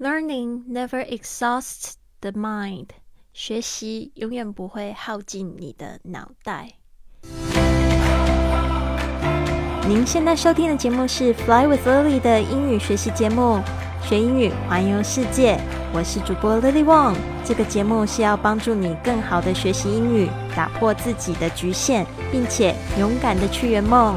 Learning never exhausts the mind。学习永远不会耗尽你的脑袋。您现在收听的节目是《Fly with Lily》的英语学习节目，学英语环游世界。我是主播 Lily Wong。这个节目是要帮助你更好的学习英语，打破自己的局限，并且勇敢的去圆梦。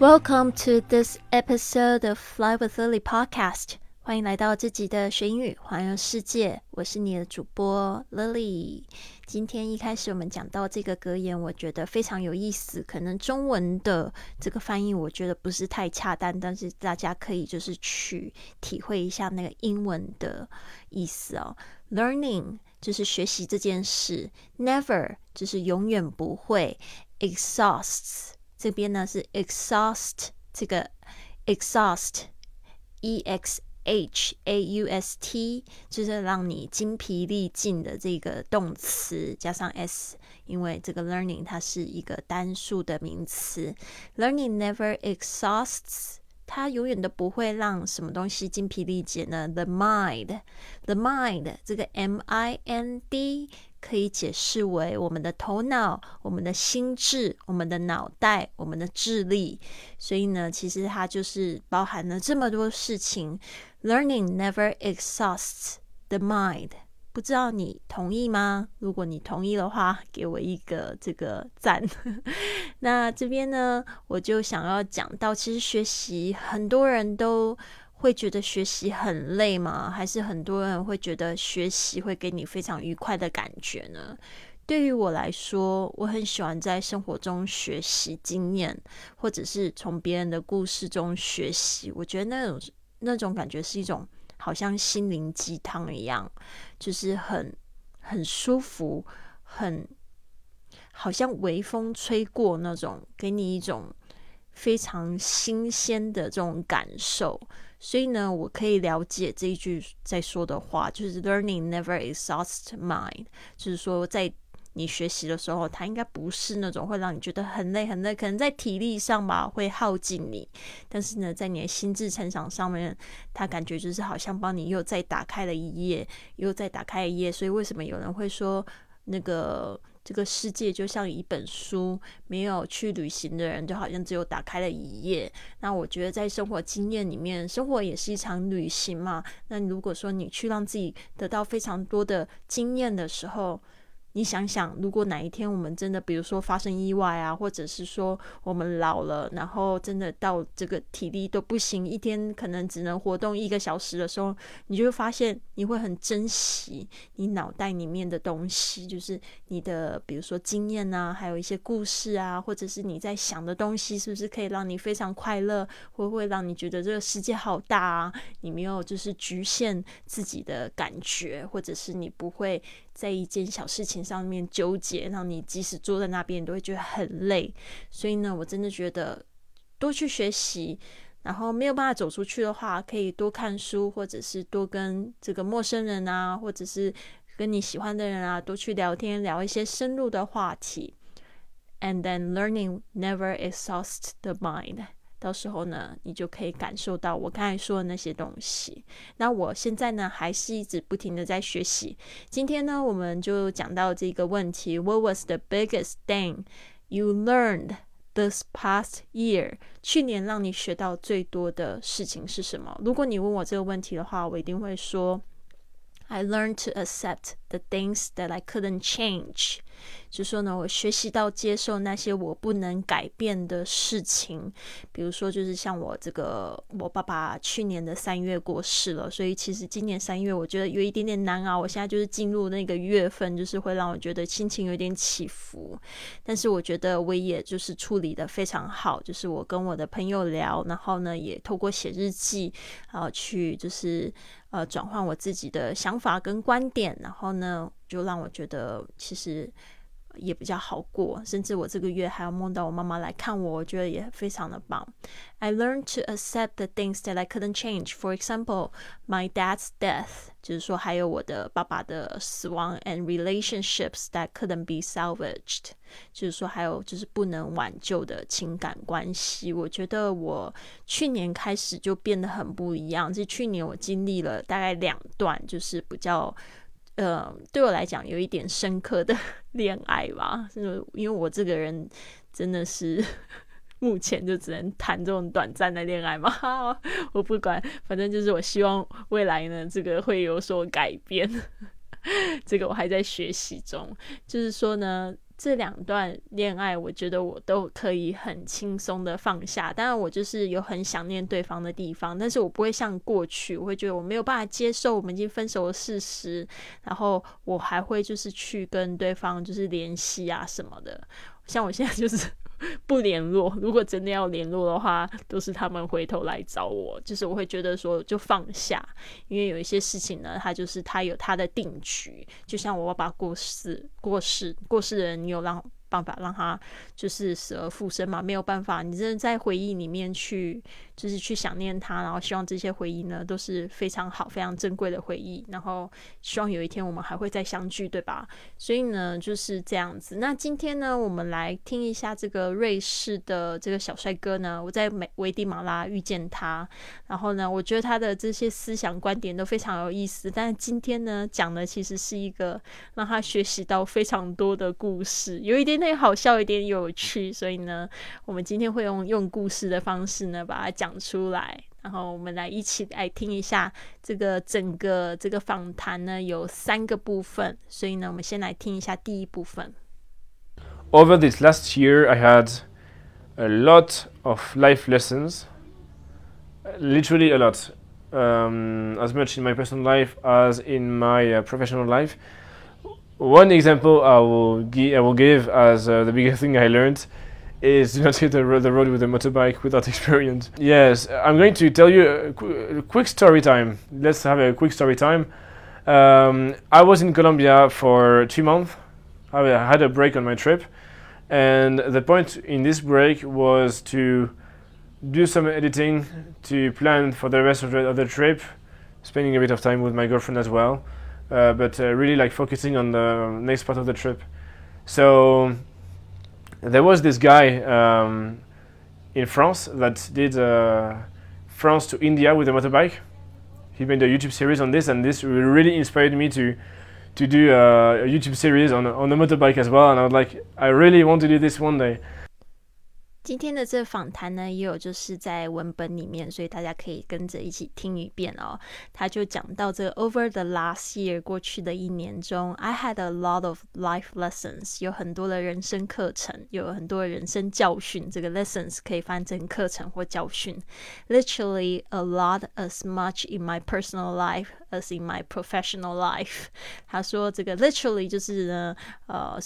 Welcome to this episode of Fly with Lily podcast。欢迎来到这集的学英语环游世界。我是你的主播 Lily。今天一开始我们讲到这个格言，我觉得非常有意思。可能中文的这个翻译我觉得不是太恰当，但是大家可以就是去体会一下那个英文的意思哦。Learning 就是学习这件事，Never 就是永远不会，Exhausts。这边呢是 exhaust，这个 exhaust，e x h a u s t，就是让你精疲力尽的这个动词加上 s，因为这个 learning 它是一个单数的名词，learning never exhausts，它永远都不会让什么东西精疲力竭呢？The mind，the mind，这个 m i n d。可以解释为我们的头脑、我们的心智、我们的脑袋、我们的智力。所以呢，其实它就是包含了这么多事情。Learning never exhausts the mind。不知道你同意吗？如果你同意的话，给我一个这个赞。那这边呢，我就想要讲到，其实学习很多人都。会觉得学习很累吗？还是很多人会觉得学习会给你非常愉快的感觉呢？对于我来说，我很喜欢在生活中学习经验，或者是从别人的故事中学习。我觉得那种那种感觉是一种好像心灵鸡汤一样，就是很很舒服，很好像微风吹过那种，给你一种非常新鲜的这种感受。所以呢，我可以了解这一句在说的话，就是 “learning never exhausts mind”，就是说在你学习的时候，它应该不是那种会让你觉得很累很累，可能在体力上吧会耗尽你，但是呢，在你的心智成长上面，它感觉就是好像帮你又再打开了一页，又再打开一页。所以为什么有人会说那个？这个世界就像一本书，没有去旅行的人，就好像只有打开了一页。那我觉得，在生活经验里面，生活也是一场旅行嘛。那如果说你去让自己得到非常多的经验的时候，你想想，如果哪一天我们真的，比如说发生意外啊，或者是说我们老了，然后真的到这个体力都不行，一天可能只能活动一个小时的时候，你就会发现你会很珍惜你脑袋里面的东西，就是你的，比如说经验啊，还有一些故事啊，或者是你在想的东西，是不是可以让你非常快乐，会不会让你觉得这个世界好大啊？你没有就是局限自己的感觉，或者是你不会。在一件小事情上面纠结，让你即使坐在那边，你都会觉得很累。所以呢，我真的觉得多去学习，然后没有办法走出去的话，可以多看书，或者是多跟这个陌生人啊，或者是跟你喜欢的人啊，多去聊天，聊一些深入的话题。And then learning never exhausts the mind. 到时候呢，你就可以感受到我刚才说的那些东西。那我现在呢，还是一直不停的在学习。今天呢，我们就讲到这个问题：What was the biggest thing you learned this past year？去年让你学到最多的事情是什么？如果你问我这个问题的话，我一定会说：I learned to accept the things that I couldn't change。就说呢，我学习到接受那些我不能改变的事情，比如说，就是像我这个，我爸爸去年的三月过世了，所以其实今年三月我觉得有一点点难熬。我现在就是进入那个月份，就是会让我觉得心情有点起伏。但是我觉得我也就是处理的非常好，就是我跟我的朋友聊，然后呢，也透过写日记，然后去就是呃转换我自己的想法跟观点，然后呢，就让我觉得其实。也比较好过。甚至我这个月还要梦到我妈妈来看我，我觉得也非常的棒。I learned to accept the things that I couldn't change. For example, my dad's death，就是说还有我的爸爸的死亡，and relationships that couldn't be salvaged，就是说还有就是不能挽救的情感关系。我觉得我去年开始就变得很不一样。这去年我经历了大概两段，就是比较。呃，对我来讲有一点深刻的 恋爱吧，是因为我这个人真的是 目前就只能谈这种短暂的恋爱嘛。我不管，反正就是我希望未来呢，这个会有所改变。这个我还在学习中，就是说呢。这两段恋爱，我觉得我都可以很轻松的放下。当然，我就是有很想念对方的地方，但是我不会像过去，我会觉得我没有办法接受我们已经分手的事实。然后我还会就是去跟对方就是联系啊什么的。像我现在就是。不联络，如果真的要联络的话，都是他们回头来找我。就是我会觉得说，就放下，因为有一些事情呢，他就是他有他的定局。就像我爸爸过世，过世，过世的人，你有让。办法让他就是死而复生嘛？没有办法，你真的在回忆里面去，就是去想念他，然后希望这些回忆呢都是非常好、非常珍贵的回忆，然后希望有一天我们还会再相聚，对吧？所以呢就是这样子。那今天呢，我们来听一下这个瑞士的这个小帅哥呢，我在美危地马拉遇见他，然后呢，我觉得他的这些思想观点都非常有意思。但是今天呢，讲的其实是一个让他学习到非常多的故事，有一点。点好笑一点有趣，所以呢，我们今天会用用故事的方式呢把它讲出来，然后我们来一起来听一下这个整个这个访谈呢有三个部分，所以呢，我们先来听一下第一部分。Over this last year, I had a lot of life lessons, literally a lot, um, as much in my personal life as in my uh, professional life. One example I will, gi- I will give as uh, the biggest thing I learned is do not hit the, road with a motorbike without experience. Yes, I'm going to tell you a, qu- a quick story time. Let's have a quick story time. Um, I was in Colombia for two months. I had a break on my trip, and the point in this break was to do some editing, to plan for the rest of the, of the trip, spending a bit of time with my girlfriend as well uh, but uh, really like focusing on the next part of the trip. So there was this guy um, in France that did uh, France to India with a motorbike. He made a YouTube series on this, and this really inspired me to to do a, a YouTube series on on a motorbike as well. And I was like, I really want to do this one day. 今天的这访谈呢，也有就是在文本里面，所以大家可以跟着一起听一遍哦。他就讲到这个 over the last year 过去的一年中，I had a lot of life lessons，有很多的人生课程，有很多的人生教训。这个 lessons 可以翻成课程或教训，literally a lot as much in my personal life as in my professional life。他说这个 literally 就是呢，呃，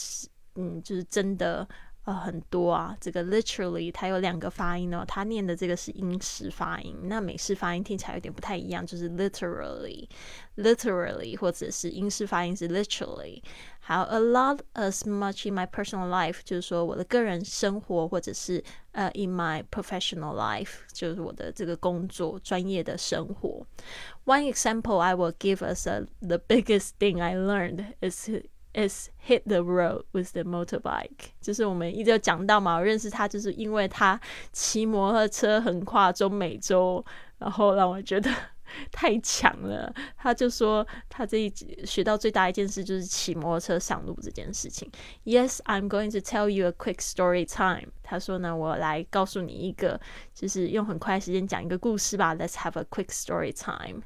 嗯，就是真的。呃，很多啊，这个 literally 它有两个发音哦，它念的这个是英式发音，那美式发音听起来有点不太一样，就是 literally，literally 或者是英式发音是 literally。还有 a lot as much in my personal life，就是说我的个人生活，或者是呃 in my professional life，就是我的这个工作专业的生活。One example I will give us a the biggest thing I learned is is hit the road with the motorbike，就是我们一直有讲到嘛，我认识他就是因为他骑摩托车横跨中美洲，然后让我觉得太强了。他就说他这一学到最大一件事就是骑摩托车上路这件事情。Yes, I'm going to tell you a quick story time。他说呢，我来告诉你一个，就是用很快时间讲一个故事吧。Let's have a quick story time.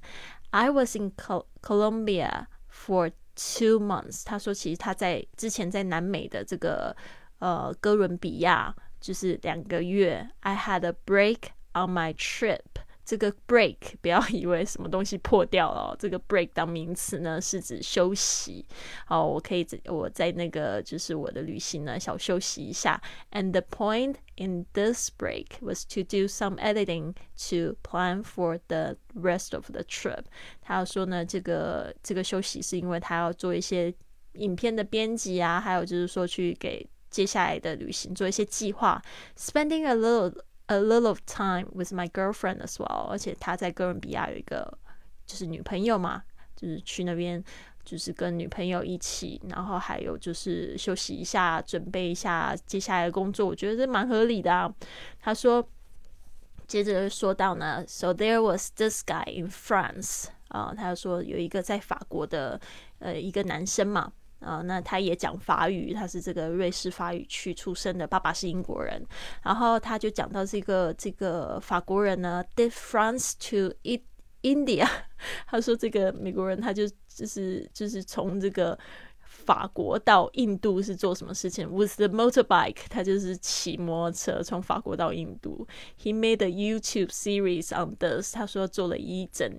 I was in Colombia for Two months，他说其实他在之前在南美的这个呃哥伦比亚就是两个月。I had a break on my trip。这个 break 不要以为什么东西破掉了，这个 break 当名词呢是指休息。哦，我可以在我在那个就是我的旅行呢小休息一下。And the point in this break was to do some editing to plan for the rest of the trip。他要说呢，这个这个休息是因为他要做一些 影片的编辑啊，还有就是说去给接下来的旅行做一些计划。Spending a little a little of time with my girlfriend as well，而且他在哥伦比亚有一个就是女朋友嘛，就是去那边就是跟女朋友一起，然后还有就是休息一下，准备一下接下来的工作，我觉得这蛮合理的啊。他说，接着说到呢，So there was this guy in France，啊，他说有一个在法国的呃一个男生嘛。啊，那他也讲法语，他是这个瑞士法语区出生的，爸爸是英国人。然后他就讲到这个这个法国人呢，did France to India。他说这个美国人他就就是就是从这个法国到印度是做什么事情？With the motorbike，他就是骑摩托车从法国到印度。He made a YouTube series on this。他说做了一整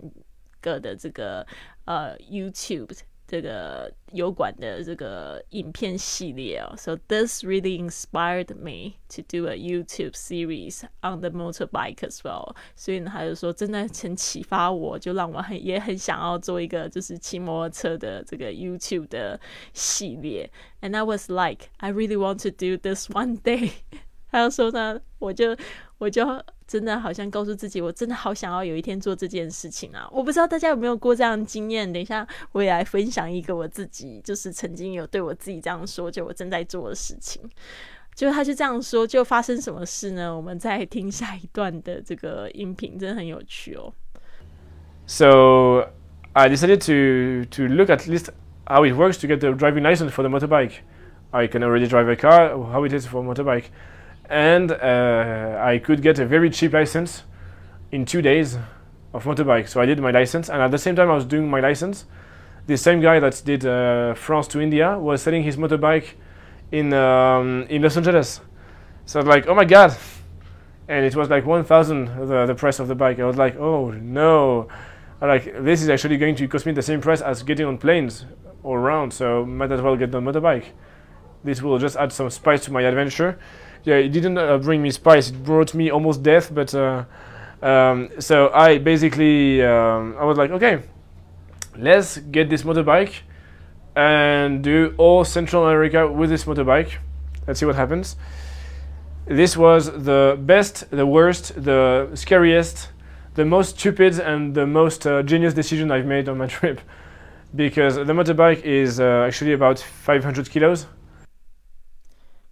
个的这个呃 YouTube。这个油管的这个影片系列哦，So this really inspired me to do a YouTube series on the motorbike as well。所以呢，他就说真的很启发我，就让我很也很想要做一个就是骑摩托车的这个 YouTube 的系列。And I was like, I really want to do this one day。他就说呢，我就我就。 真的好像告诉自己，我真的好想要有一天做这件事情啊！我不知道大家有没有过这样的经验。等一下我也来分享一个我自己，就是曾经有对我自己这样说，就我正在做的事情。就他就这样说，就发生什么事呢？我们再听下一段的这个音频，真的很有趣哦。So I decided to to look at least how it works to get the driving license for the motorbike. I can already drive a car. How it is for motorbike. And uh, I could get a very cheap license in two days of motorbike. So I did my license, and at the same time I was doing my license, the same guy that did uh, France to India was selling his motorbike in um, in Los Angeles. So I was like, oh my god, and it was like 1,000 the the price of the bike. I was like, oh no, I like this is actually going to cost me the same price as getting on planes all around. So might as well get the motorbike. This will just add some spice to my adventure yeah, it didn't uh, bring me spice. It brought me almost death. But uh, um, so I basically um, I was like, okay, let's get this motorbike and do all Central America with this motorbike. Let's see what happens. This was the best, the worst, the scariest, the most stupid, and the most uh, genius decision I've made on my trip. Because the motorbike is uh, actually about 500 kilos.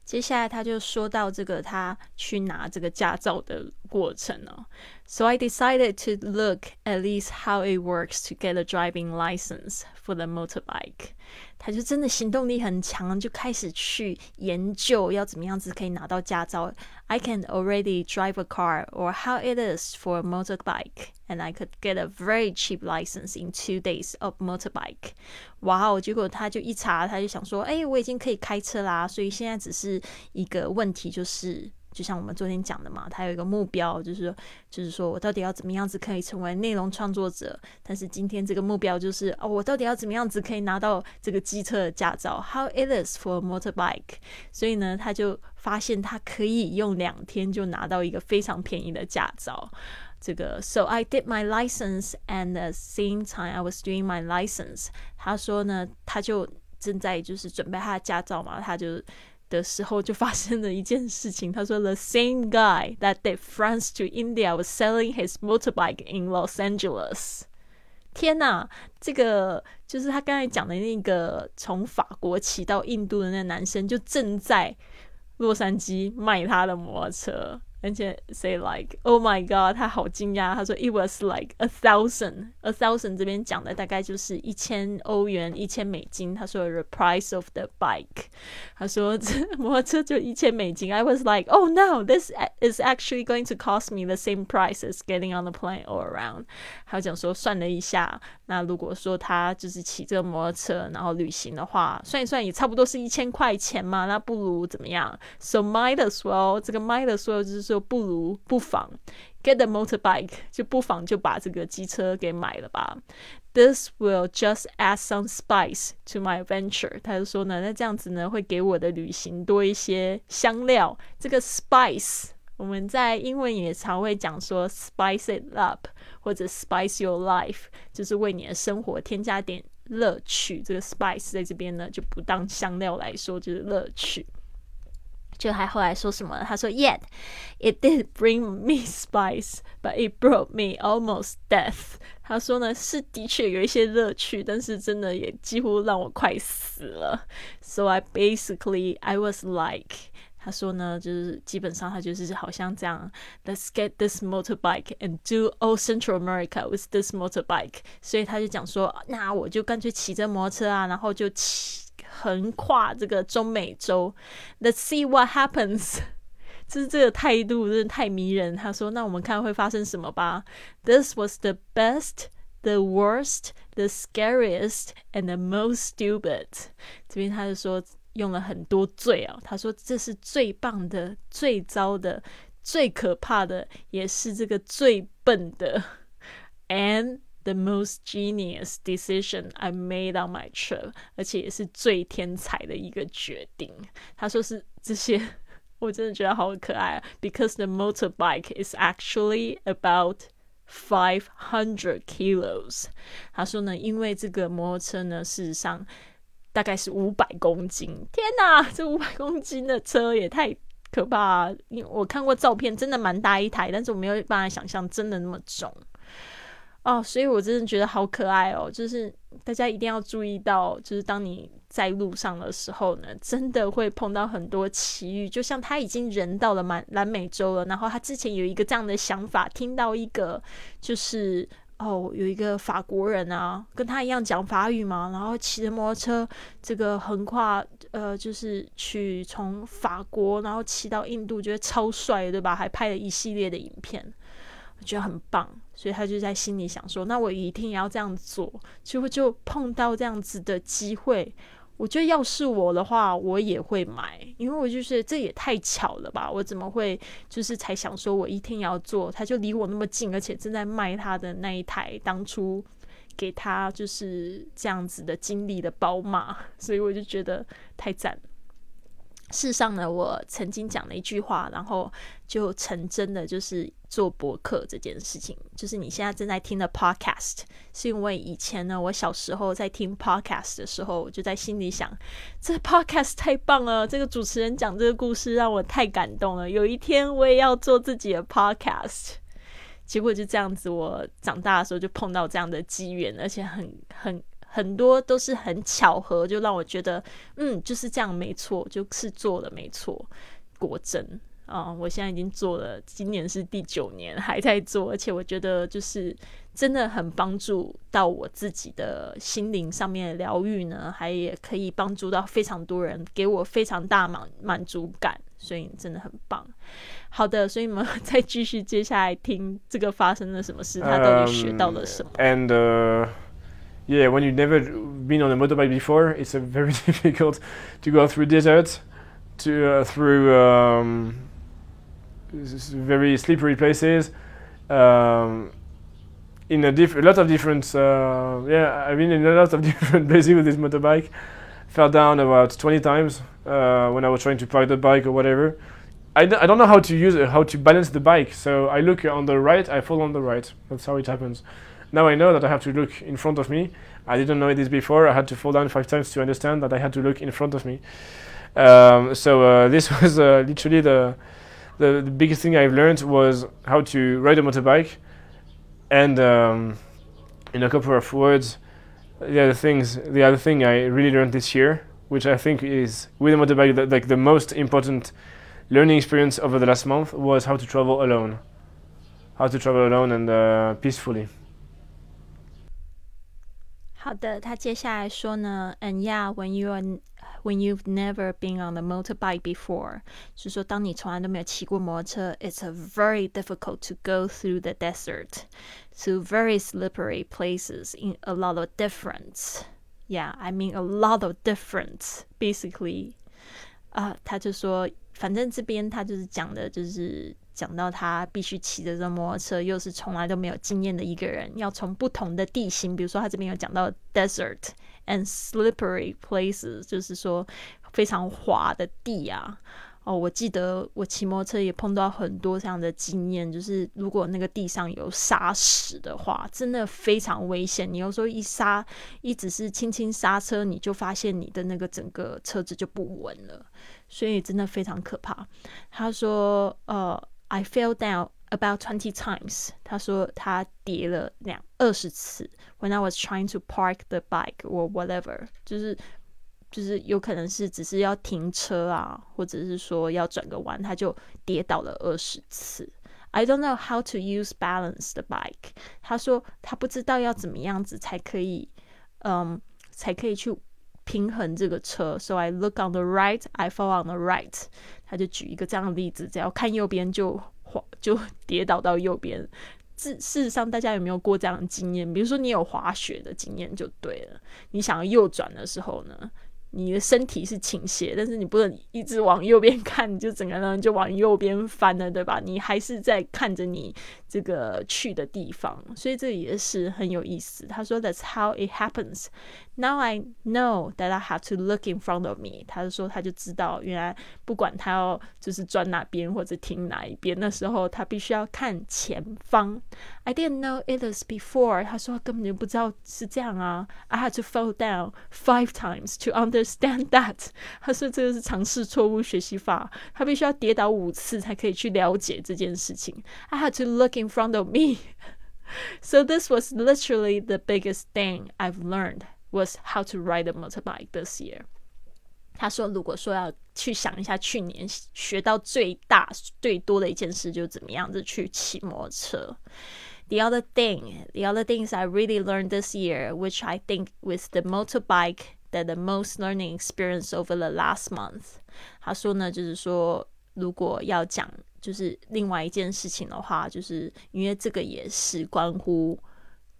接下来他就说到这个他去拿这个驾照的过程哦。So I decided to look at least how it works to get a driving license for the motorbike。 他就真的行动力很强，就开始去研究要怎么样子可以拿到驾照。I can already drive a car or how it is for a motorbike, and I could get a very cheap license in two days of motorbike. 哇哦！结果他就一查，他就想说，哎，我已经可以开车啦，所以现在只是一个问题，就是。就像我们昨天讲的嘛，他有一个目标，就是说，就是说我到底要怎么样子可以成为内容创作者？但是今天这个目标就是哦，我到底要怎么样子可以拿到这个机车的驾照？How it is for motorbike？所以呢，他就发现他可以用两天就拿到一个非常便宜的驾照。这个，So I did my license and the same time I was doing my license。他说呢，他就正在就是准备他的驾照嘛，他就。的时候就发生了一件事情。他说，The same guy that did France to India was selling his motorbike in Los Angeles。天哪，这个就是他刚才讲的那个从法国骑到印度的那个男生，就正在洛杉矶卖他的摩托车。而且 say like oh my god，他好惊讶。他说 it was like a thousand a thousand 这边讲的大概就是一千欧元，一千美金。他说 the price of the bike，他说这摩托车就一千美金。I was like oh no this is actually going to cost me the same price as getting on the plane all around。他讲说算了一下，那如果说他就是骑这个摩托车然后旅行的话，算一算也差不多是一千块钱嘛，那不如怎么样？So might as well 这个 might as well 就是说。 就不如不妨 get a motorbike，就不妨就把这个机车给买了吧。This will just add some spice to my adventure。他就说呢，那这样子呢，会给我的旅行多一些香料。这个 spice，我们在英文也常会讲说 spice it up，或者 spice your life，就是为你的生活添加点乐趣。这个 spice 在这边呢，就不当香料来说，就是乐趣。就还后来说什么？他说，Yet it did bring me spice, but it brought me almost death。他说呢，是的确有一些乐趣，但是真的也几乎让我快死了。So I basically I was like。他说呢，就是基本上他就是好像这样，Let's get this motorbike and do all Central America with this motorbike。所以他就讲说，那我就干脆骑着摩托车啊，然后就骑 横跨这个中美洲，Let's see what happens。就是这个态度真的太迷人。他说，那我们看会发生什么吧。This was the best, the worst, the scariest, and the most stupid。这边他就说。用了很多最啊，他说这是最棒的、最糟的、最可怕的，也是这个最笨的，and the most genius decision I made on my trip，而且也是最天才的一个决定。他说是这些，我真的觉得好可爱啊，because the motorbike is actually about five hundred kilos。他说呢，因为这个摩托车呢，事实上。大概是五百公斤，天哪，这五百公斤的车也太可怕！因为我看过照片，真的蛮大一台，但是我没有办法想象真的那么重哦，所以我真的觉得好可爱哦。就是大家一定要注意到，就是当你在路上的时候呢，真的会碰到很多奇遇。就像他已经人到了满南美洲了，然后他之前有一个这样的想法，听到一个就是。哦，有一个法国人啊，跟他一样讲法语嘛，然后骑着摩托车，这个横跨呃，就是去从法国，然后骑到印度，觉得超帅，对吧？还拍了一系列的影片，我觉得很棒，所以他就在心里想说，那我一定要这样做，结果就碰到这样子的机会。我觉得要是我的话，我也会买，因为我就是这也太巧了吧！我怎么会就是才想说我一定要做？他就离我那么近，而且正在卖他的那一台当初给他就是这样子的经历的宝马，所以我就觉得太赞。事实上呢，我曾经讲了一句话，然后就成真的，就是做博客这件事情。就是你现在正在听的 podcast，是因为以前呢，我小时候在听 podcast 的时候，我就在心里想，这 podcast 太棒了，这个主持人讲这个故事让我太感动了。有一天我也要做自己的 podcast。结果就这样子，我长大的时候就碰到这样的机缘，而且很很。很多都是很巧合，就让我觉得，嗯，就是这样，没错，就是做了，没错，果真啊！我现在已经做了，今年是第九年，还在做，而且我觉得就是真的很帮助到我自己的心灵上面的疗愈呢，还也可以帮助到非常多人，给我非常大满满足感，所以真的很棒。好的，所以我们再继续接下来听这个发生了什么事，他到底学到了什么？And yeah, when you've never been on a motorbike before, it's very difficult to go through deserts, to uh, through um, very slippery places. Um, in a, diff- a lot of different, uh, yeah, I've been in a lot of different places with this motorbike. Fell down about 20 times uh, when I was trying to park the bike or whatever. I d- I don't know how to use it, how to balance the bike. So I look on the right, I fall on the right. That's how it happens. Now I know that I have to look in front of me. I didn't know this before. I had to fall down five times to understand that I had to look in front of me. Um, so uh, this was uh, literally the, the, the biggest thing I've learned was how to ride a motorbike, and um, in a couple of words, the other things, the other thing I really learned this year, which I think is with a motorbike, the, like the most important learning experience over the last month, was how to travel alone, how to travel alone and uh, peacefully. 好的，他接下来说呢，And yeah, when you are when you've never been on a motorbike before，是说当你从来都没有骑过摩托车，it's a very difficult to go through the desert to very slippery places in a lot of difference. Yeah, I mean a lot of difference. Basically，啊，他就说，反正这边他就是讲的，就是 讲到他必须骑着这摩托车，又是从来都没有经验的一个人，要从不同的地形，比如说他这边有讲到 desert and slippery places，就是说非常滑的地啊。哦，我记得我骑摩托车也碰到很多这样的经验，就是如果那个地上有沙石的话，真的非常危险。你有时候一刹，一只是轻轻刹车，你就发现你的那个整个车子就不稳了，所以真的非常可怕。他说，呃，I fell down about twenty times。他说他跌了两二十次，when I was trying to park the bike or whatever，就是。就是有可能是只是要停车啊，或者是说要转个弯，他就跌倒了二十次。I don't know how to use balance the bike。他说他不知道要怎么样子才可以，嗯，才可以去平衡这个车。So I look on the right, I fall on the right。他就举一个这样的例子，只要看右边就滑就跌倒到右边。事事实上，大家有没有过这样的经验？比如说你有滑雪的经验就对了。你想要右转的时候呢？你的身体是倾斜，但是你不能一直往右边看，你就整个人就往右边翻了，对吧？你还是在看着你这个去的地方，所以这也是很有意思。他说：“That's how it happens. Now I know that I have to look in front of me。”他就说他就知道，原来不管他要就是转哪边或者停哪一边，那时候他必须要看前方。I didn't know it was before。他说根本就不知道是这样啊。I had to fall down five times to understand。 Understand that，他说这个是尝试错误学习法，他必须要跌倒五次才可以去了解这件事情。I had to look in front of me. So this was literally the biggest thing I've learned was how to ride a motorbike this year. 他说，如果说要去想一下去年学到最大最多的一件事，就是怎么样子去骑摩托车。The other thing, the other things I really learned this year, which I think with the motorbike that the most learning experience over the last month。他说呢，就是说，如果要讲就是另外一件事情的话，就是因为这个也是关乎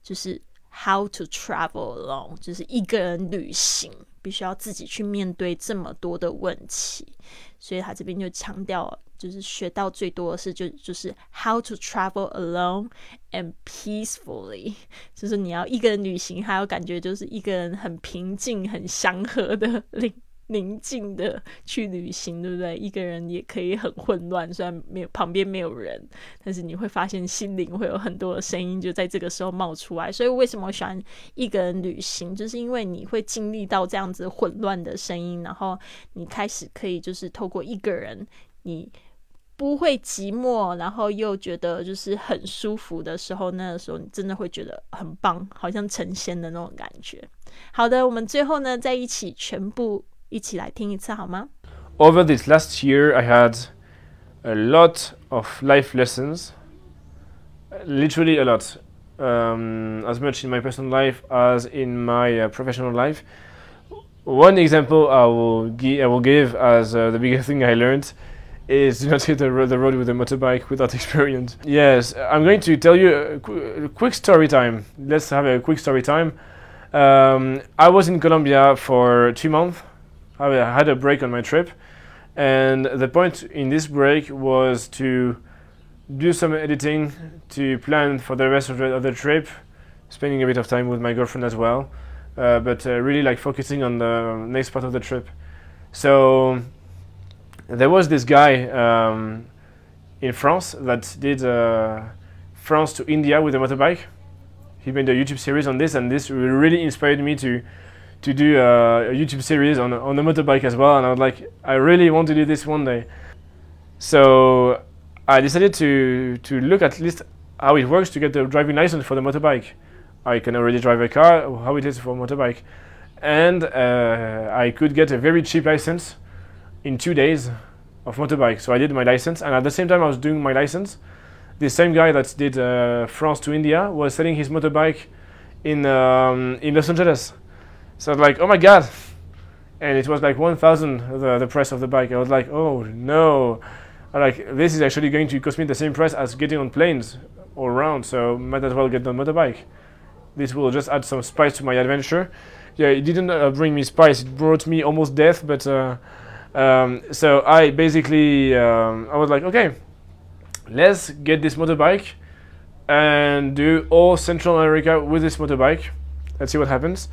就是 how to travel alone，就是一个人旅行，必须要自己去面对这么多的问题，所以他这边就强调。就是学到最多的是，就就是 how to travel alone and peacefully，就是你要一个人旅行，还有感觉就是一个人很平静、很祥和的 领宁静的去旅行，对不对？一个人也可以很混乱，虽然没有旁边没有人，但是你会发现心灵会有很多的声音就在这个时候冒出来。所以为什么我喜欢一个人旅行，就是因为你会经历到这样子混乱的声音，然后你开始可以就是透过一个人。你不会寂寞，然后又觉得就是很舒服的时候，那个时候你真的会觉得很棒，好像成仙的那种感觉。好的，我们最后呢，在一起全部一起来听一次好吗？Over this last year, I had a lot of life lessons, literally a lot, um, as much in my personal life as in my uh, professional life. One example I will, gi- I will give as uh, the biggest thing I learned is do not hit the, ro- the road with a motorbike without experience. Yes, I'm going to tell you a, qu- a quick story time. Let's have a quick story time. Um, I was in Colombia for two months. I had a break on my trip, and the point in this break was to do some editing to plan for the rest of the, of the trip, spending a bit of time with my girlfriend as well, uh, but uh, really like focusing on the next part of the trip. So there was this guy um, in France that did uh, France to India with a motorbike. He made a YouTube series on this, and this really inspired me to to do uh, a YouTube series on on the motorbike as well. And I was like, I really want to do this one day. So I decided to to look at least how it works to get the driving license for the motorbike. I can already drive a car, how it is for a motorbike, and uh, I could get a very cheap license in two days of motorbike. So I did my license, and at the same time I was doing my license, the same guy that did uh, France to India was selling his motorbike in um, in Los Angeles. So like, oh my god! And it was like 1,000 the the price of the bike. I was like, oh no! I'm like this is actually going to cost me the same price as getting on planes all around. So might as well get the motorbike. This will just add some spice to my adventure. Yeah, it didn't uh, bring me spice. It brought me almost death, but. Uh, um, so I basically um, I was like, okay, let's get this motorbike and do all Central America with this motorbike. Let's see what happens.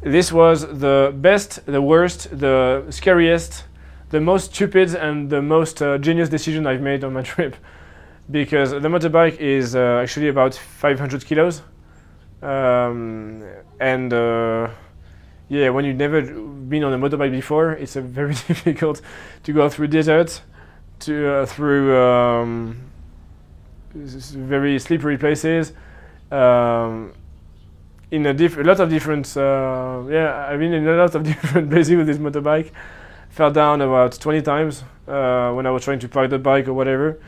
This was the best, the worst, the scariest, the most stupid and the most uh, genius decision I've made on my trip. Because the motorbike is uh, actually about 500 kilos. Um, and uh, yeah when you've never been on a motorbike before it's very difficult to go through deserts to uh, through um, very slippery places. Um, in a, diff- lot of different uh, yeah I've been in a lot of different places with this motorbike. Fell down about 20 times uh, when I was trying to park the bike or whatever.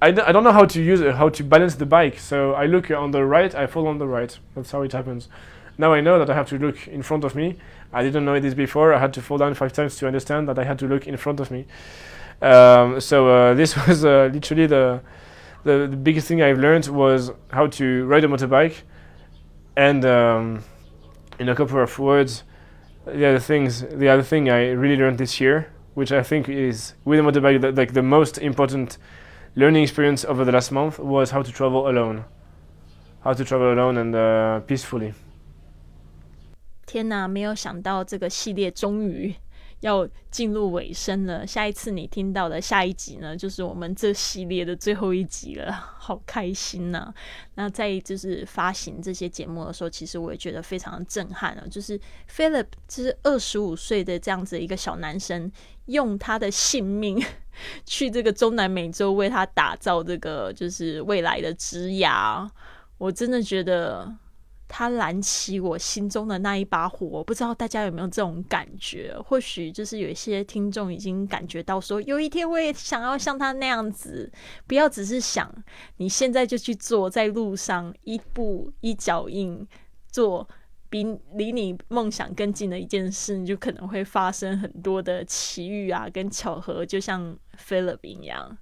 I d- I don't know how to use it, how to balance the bike. So I look on the right I fall on the right. That's how it happens. Now I know that I have to look in front of me. I didn't know this before. I had to fall down five times to understand that I had to look in front of me. Um, so uh, this was uh, literally the, the the biggest thing I've learned was how to ride a motorbike and um, in a couple of words, the other things, the other thing I really learned this year, which I think is with a motorbike, the, like the most important learning experience over the last month was how to travel alone, how to travel alone and uh, peacefully. 天哪，没有想到这个系列终于 要进入尾声了。下一次你听到的下一集呢，就是我们这系列的最后一集了，好开心呐、那在就是发行这些节目的时候，其实我也觉得非常的震撼啊。就是 Philip，就是二十五岁的这样子一个小男生，用他的性命 去这个中南美洲为他打造这个就是未来的枝芽。我真的觉得它燃起我心中的那一把火，我不知道大家有没有这种感觉？或许就是有一些听众已经感觉到说，有一天我也想要像他那样子，不要只是想，你现在就去做，在路上一步一脚印做。比离你梦想更近的一件事，你就可能会发生很多的奇遇啊，跟巧合，就像菲律宾一样。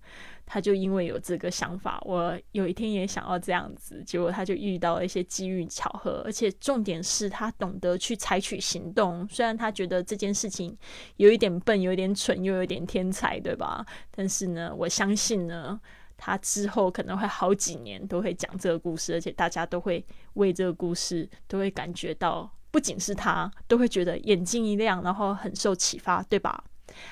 他就因为有这个想法，我有一天也想要这样子，结果他就遇到了一些机遇巧合，而且重点是他懂得去采取行动。虽然他觉得这件事情有一点笨，有点蠢，又有点天才，对吧？但是呢，我相信呢，他之后可能会好几年都会讲这个故事，而且大家都会为这个故事都会感觉到，不仅是他，都会觉得眼睛一亮，然后很受启发，对吧？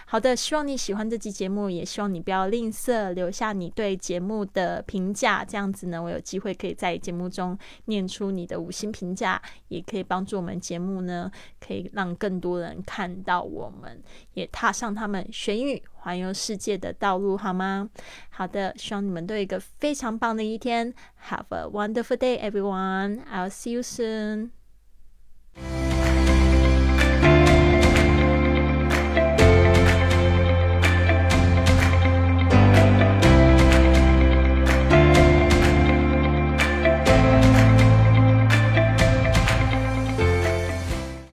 好的，希望你喜欢这期节目，也希望你不要吝啬留下你对节目的评价，这样子呢，我有机会可以在节目中念出你的五星评价，也可以帮助我们节目呢，可以让更多人看到我们，也踏上他们学英语、环游世界的道路，好吗？好的，希望你们都有一个非常棒的一天。Have a wonderful day, everyone. I'll see you soon.